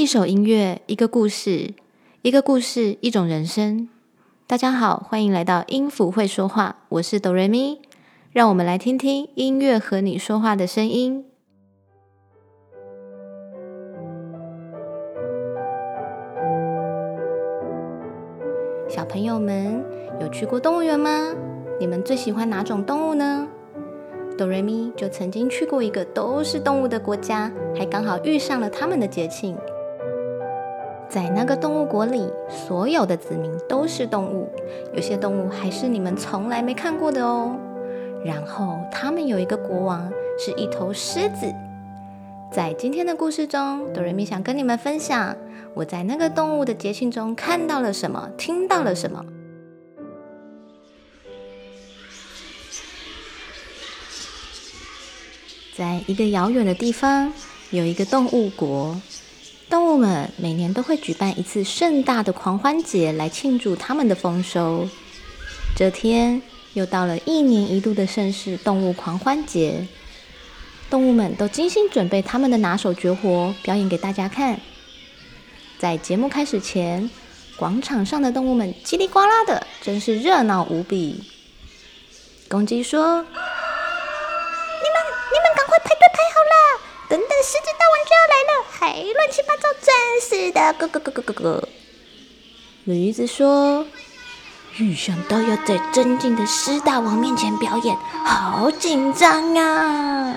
一首音乐，一个故事，一个故事，一种人生。大家好，欢迎来到音符会说话，我是哆瑞咪，让我们来听听音乐和你说话的声音。小朋友们有去过动物园吗？你们最喜欢哪种动物呢？哆瑞咪就曾经去过一个都是动物的国家，还刚好遇上了他们的节庆。在那个动物国里，所有的子民都是动物，有些动物还是你们从来没看过的哦。然后他们有一个国王，是一头狮子。在今天的故事中，哆瑞咪想跟你们分享我在那个动物的节庆中看到了什么，听到了什么。在一个遥远的地方，有一个动物国，动物们每年都会举办一次盛大的狂欢节来庆祝他们的丰收。这天又到了一年一度的盛世——动物狂欢节。动物们都精心准备他们的拿手绝活，表演给大家看。在节目开始前，广场上的动物们叽里呱啦的，真是热闹无比。公鸡说：“乱七八糟，真是的！”咯咯咯咯咯咯。驴子说：“预想到要在尊敬的狮大王面前表演，好紧张啊！”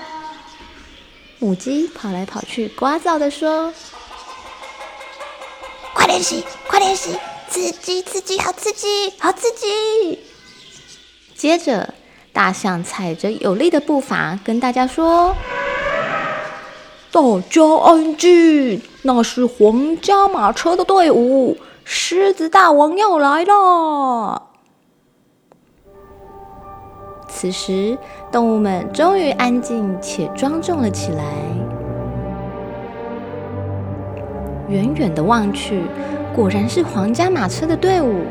母鸡跑来跑去，聒噪的说：“快练习，快练习，刺激，刺激，好刺激，好刺激！”接着，大象踩着有力的步伐跟大家说：“大家安静，那是皇家马车的队伍，狮子大王要来了。”此时，动物们终于安静且庄重了起来。远远的望去，果然是皇家马车的队伍。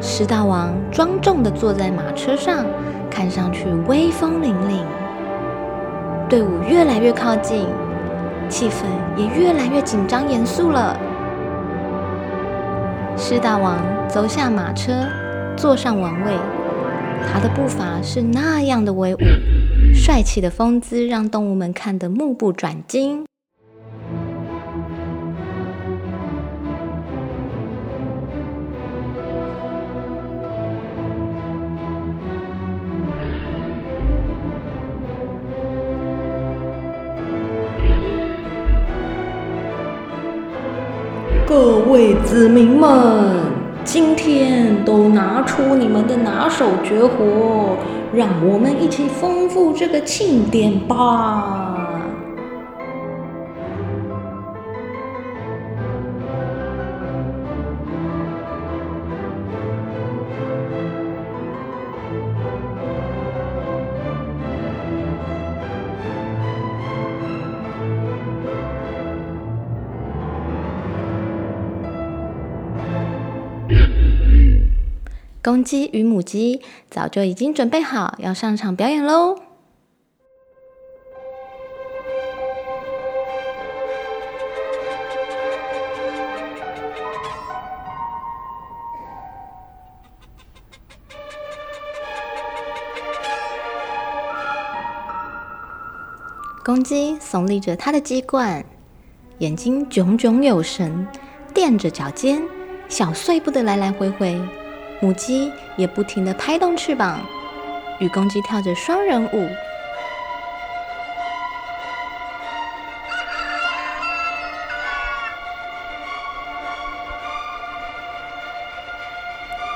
狮大王庄重的坐在马车上，看上去威风凛凛。队伍越来越靠近，气氛也越来越紧张严肃了。狮大王走下马车，坐上王位。他的步伐是那样的威武，帅气的风姿让动物们看得目不转睛。各位子民们！今天都拿出你们的拿手绝活，让我们一起丰富这个庆典吧。公鸡与母鸡早就已经准备好要上场表演喽！公鸡耸立着它的鸡冠，眼睛炯炯有神，垫着脚尖，小碎步的来来回回。母鸡也不停的拍动翅膀，与公鸡跳着双人舞。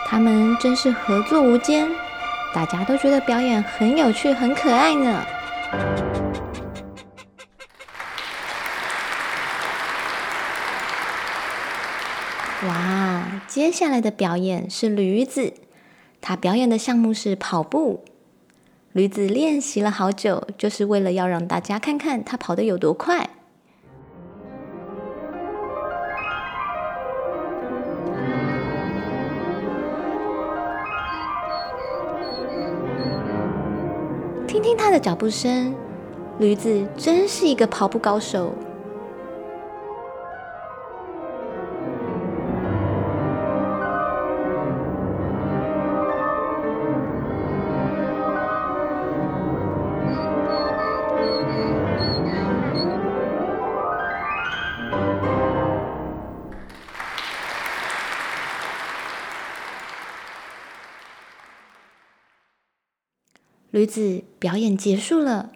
他们真是合作无间，大家都觉得表演很有趣、很可爱呢。接下来的表演是驴子，他表演的项目是跑步。驴子练习了好久，就是为了要让大家看看他跑得有多快。听听他的脚步声，驴子真是一个跑步高手。驴子表演结束了。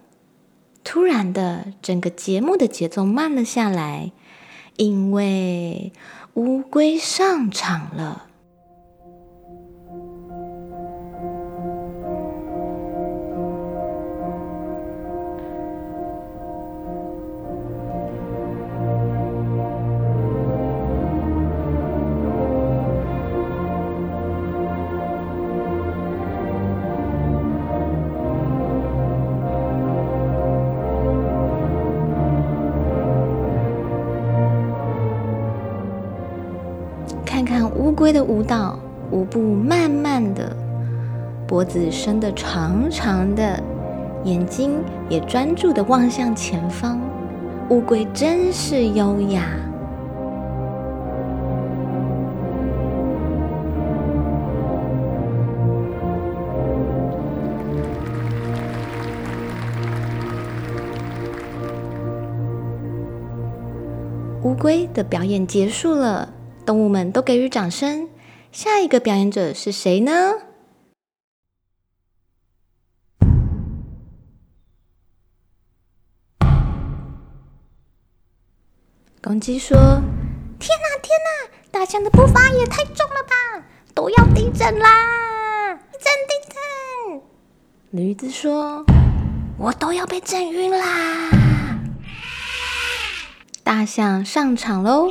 突然的，整个节目的节奏慢了下来，因为乌龟上场了。的舞蹈，舞步慢慢的，脖子伸得长长的，眼睛也专注的望向前方。乌龟真是优雅。乌龟的表演结束了。动物们都给予掌声。下一个表演者是谁呢？公鸡说：“天哪，天哪！大象的步伐也太重了吧，都要地震啦！地震，地震！”驴子说：“我都要被震晕啦！”大象上场喽！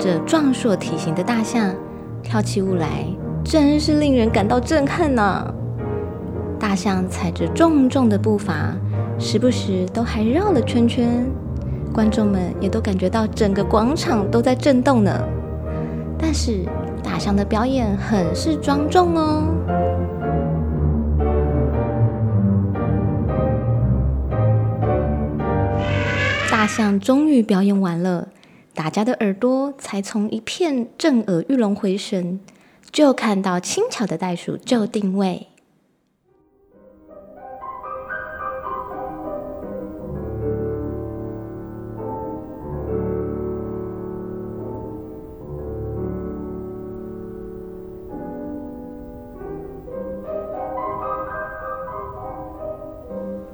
着壮硕体型的大象跳起舞来，真是令人感到震撼呢。大象踩着重重的步伐，时不时都还绕了圈圈，观众们也都感觉到整个广场都在震动呢。但是大象的表演很是庄重哦。大象终于表演完了。大家的耳朵才从一片震耳欲聋回神，就看到轻巧的袋鼠就定位。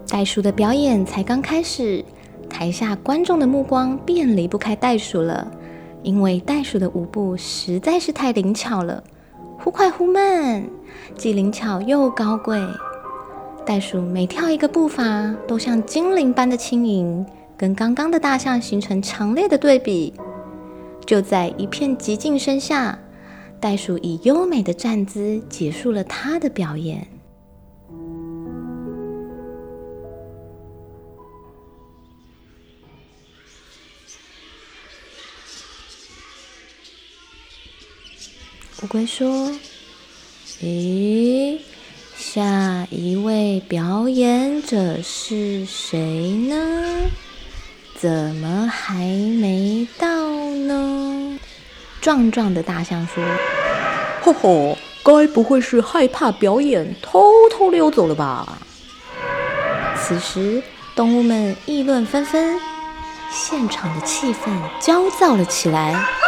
袋鼠的表演才刚开始。台下观众的目光便离不开袋鼠了，因为袋鼠的舞步实在是太灵巧了，忽快忽慢，既灵巧又高贵。袋鼠每跳一个步伐，都像精灵般的轻盈，跟刚刚的大象形成强烈的对比。就在一片寂静声下，袋鼠以优美的站姿结束了它的表演。乌龟说：“咦，下一位表演者是谁呢？怎么还没到呢？”壮壮的大象说：“吼吼，该不会是害怕表演，偷偷溜走了吧？”此时，动物们议论纷纷，现场的气氛焦躁了起来。